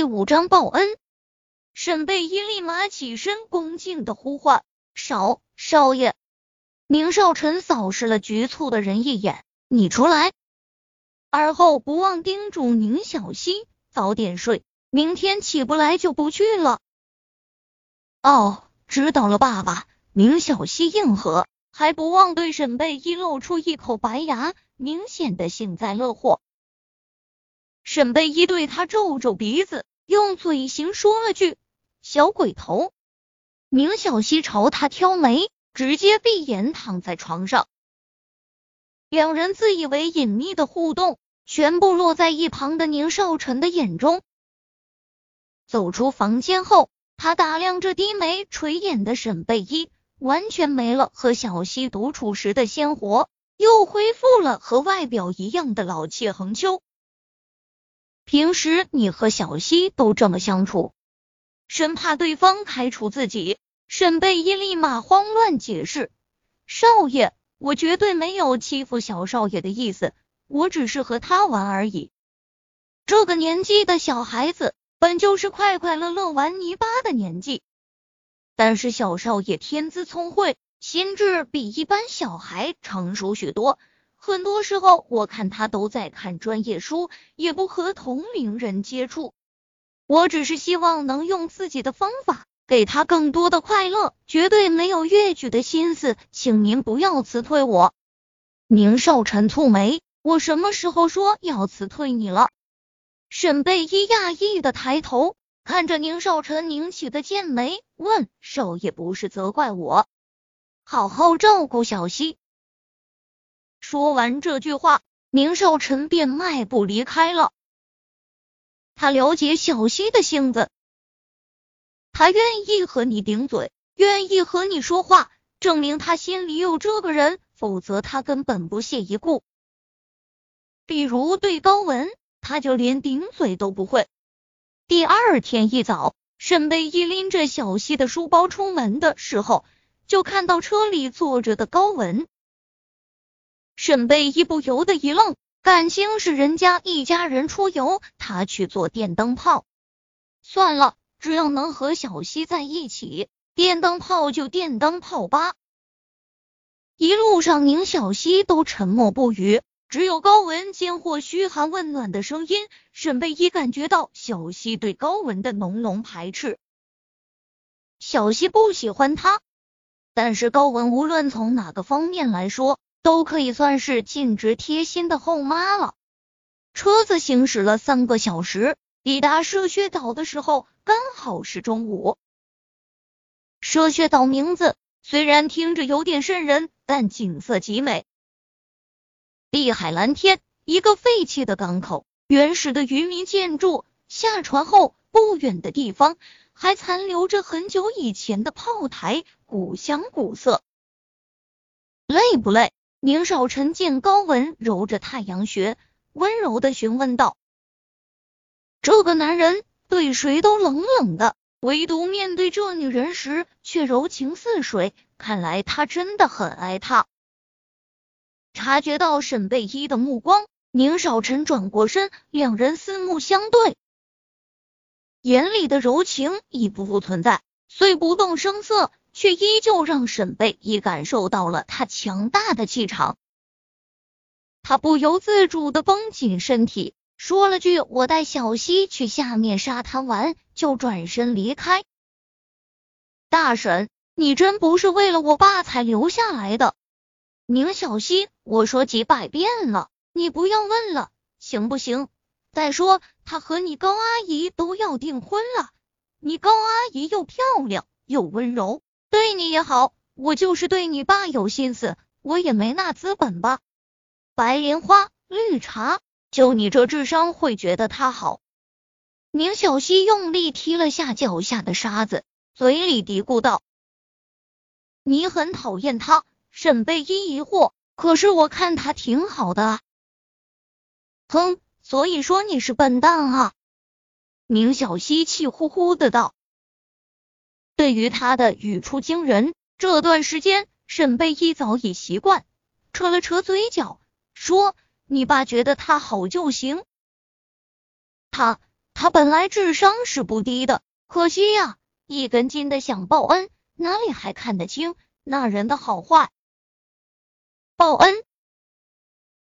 第五章报恩。沈贝依立马起身，恭敬的呼唤：“少少爷。”宁少臣扫视了局促的人一眼：“你出来。”而后不忘叮嘱宁小溪：“早点睡，明天起不来就不去了。”哦，知道了，爸爸。宁小溪应和，还不忘对沈贝依露出一口白牙，明显的幸灾乐祸。沈贝依对他皱皱鼻子，用嘴型说了句：“小鬼头。”宁小溪朝他挑眉，直接闭眼躺在床上。两人自以为隐秘的互动，全部落在一旁的宁少臣的眼中。走出房间后，他打量着低眉垂眼的沈贝依。完全没了和小溪独处时的鲜活，又恢复了和外表一样的老气横秋。平时你和小溪都这么相处，生怕对方开除自己。沈贝依立马慌乱解释：“少爷，我绝对没有欺负小少爷的意思，我只是和他玩而已。这个年纪的小孩子，本就是快快乐乐玩泥巴的年纪。”但是小少爷天资聪慧，心智比一般小孩成熟许多。很多时候，我看他都在看专业书，也不和同龄人接触。我只是希望能用自己的方法给他更多的快乐，绝对没有越矩的心思，请您不要辞退我。宁少臣蹙眉，我什么时候说要辞退你了？沈贝依讶异的抬头。看着宁少臣拧起的剑眉，问少爷不是责怪我，好好照顾小溪。说完这句话，宁少臣便迈步离开了。他了解小溪的性子，他愿意和你顶嘴，愿意和你说话，证明他心里有这个人，否则他根本不屑一顾。比如对高文，他就连顶嘴都不会。第二天一早，沈贝一拎着小溪的书包出门的时候，就看到车里坐着的高文。沈贝依不由得一愣，感情是人家一家人出游，他去做电灯泡。算了，只要能和小溪在一起，电灯泡就电灯泡吧。一路上，宁小溪都沉默不语。只有高文间或嘘寒问暖的声音，沈贝依感觉到小溪对高文的浓浓排斥。小溪不喜欢他，但是高文无论从哪个方面来说，都可以算是尽职贴心的后妈了。车子行驶了三个小时，抵达射穴岛的时候，刚好是中午。射穴岛名字虽然听着有点瘆人，但景色极美。碧海蓝天，一个废弃的港口，原始的渔民建筑。下船后不远的地方，还残留着很久以前的炮台，古香古色。累不累？宁少臣见高文揉着太阳穴，温柔的询问道：“这个男人对谁都冷冷的，唯独面对这女人时却柔情似水。看来他真的很爱她。”察觉到沈贝依的目光，宁少臣转过身，两人四目相对，眼里的柔情已不复存在，虽不动声色，却依旧让沈贝依感受到了他强大的气场。他不由自主的绷紧身体，说了句：“我带小溪去下面沙滩玩。”就转身离开。大婶，你真不是为了我爸才留下来的。宁小溪，我说几百遍了，你不要问了，行不行？再说他和你高阿姨都要订婚了，你高阿姨又漂亮又温柔，对你也好。我就是对你爸有心思，我也没那资本吧。白莲花、绿茶，就你这智商会觉得他好？宁小溪用力踢了下脚下的沙子，嘴里嘀咕道：“你很讨厌他。”沈贝依疑惑，可是我看他挺好的啊。哼，所以说你是笨蛋啊！宁小溪气呼呼的道。对于他的语出惊人，这段时间沈贝依早已习惯，扯了扯嘴角，说：“你爸觉得他好就行。他他本来智商是不低的，可惜呀，一根筋的想报恩，哪里还看得清那人的好坏？报恩